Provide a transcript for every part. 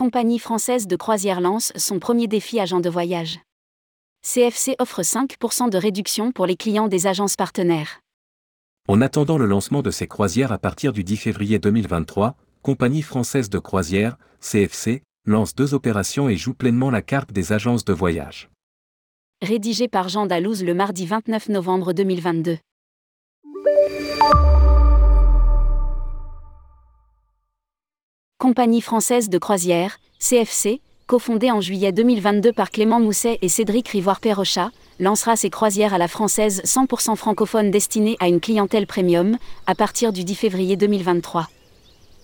Compagnie française de croisière lance son premier défi agent de voyage. CFC offre 5% de réduction pour les clients des agences partenaires. En attendant le lancement de ces croisières à partir du 10 février 2023, Compagnie française de croisière, CFC, lance deux opérations et joue pleinement la carte des agences de voyage. Rédigé par Jean Dalouse le mardi 29 novembre 2022. Compagnie française de croisière, CFC, cofondée en juillet 2022 par Clément Mousset et Cédric Rivoire-Perrochat, lancera ses croisières à la française 100% francophone destinées à une clientèle premium, à partir du 10 février 2023.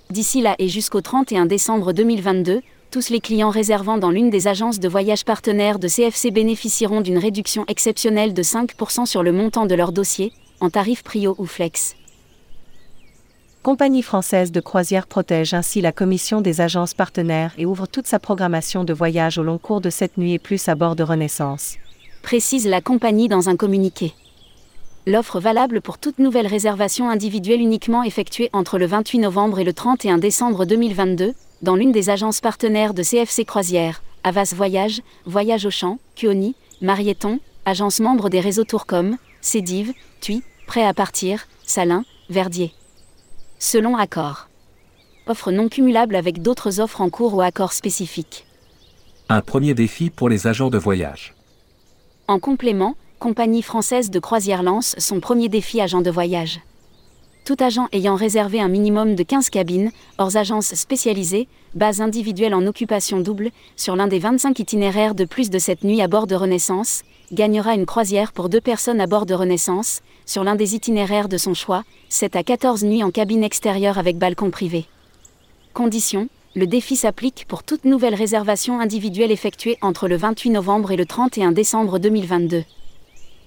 D'ici là et jusqu'au 31 décembre 2022, tous les clients réservant dans l'une des agences de voyage partenaires de CFC bénéficieront d'une réduction exceptionnelle de 5% sur le montant de leur dossier, en tarif Prio ou Flex. Compagnie française de croisière protège ainsi la commission des agences partenaires et ouvre toute sa programmation de voyage au long cours de cette nuit et plus à bord de Renaissance. Précise la compagnie dans un communiqué. L'offre valable pour toute nouvelle réservation individuelle uniquement effectuée entre le 28 novembre et le 31 décembre 2022, dans l'une des agences partenaires de CFC Croisière, Avas Voyage, Voyage au Champ, Cuoni, Marieton, agence membre des réseaux Tourcom, Cédive, Tui, Prêt à partir, Salin, Verdier selon accord. Offre non cumulable avec d'autres offres en cours ou accords spécifiques. Un premier défi pour les agents de voyage. En complément, Compagnie française de croisière lance son premier défi agent de voyage. Tout agent ayant réservé un minimum de 15 cabines, hors agences spécialisées, base individuelle en occupation double, sur l'un des 25 itinéraires de plus de cette nuit à bord de Renaissance, gagnera une croisière pour deux personnes à bord de Renaissance, sur l'un des itinéraires de son choix, 7 à 14 nuits en cabine extérieure avec balcon privé. Condition le défi s'applique pour toute nouvelle réservation individuelle effectuée entre le 28 novembre et le 31 décembre 2022.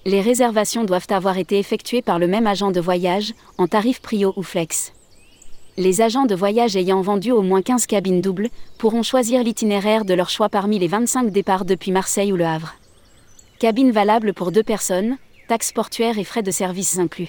Les réservations doivent avoir été effectuées par le même agent de voyage, en tarif prio ou flex. Les agents de voyage ayant vendu au moins 15 cabines doubles pourront choisir l'itinéraire de leur choix parmi les 25 départs depuis Marseille ou Le Havre. Cabine valable pour deux personnes, taxes portuaires et frais de services inclus.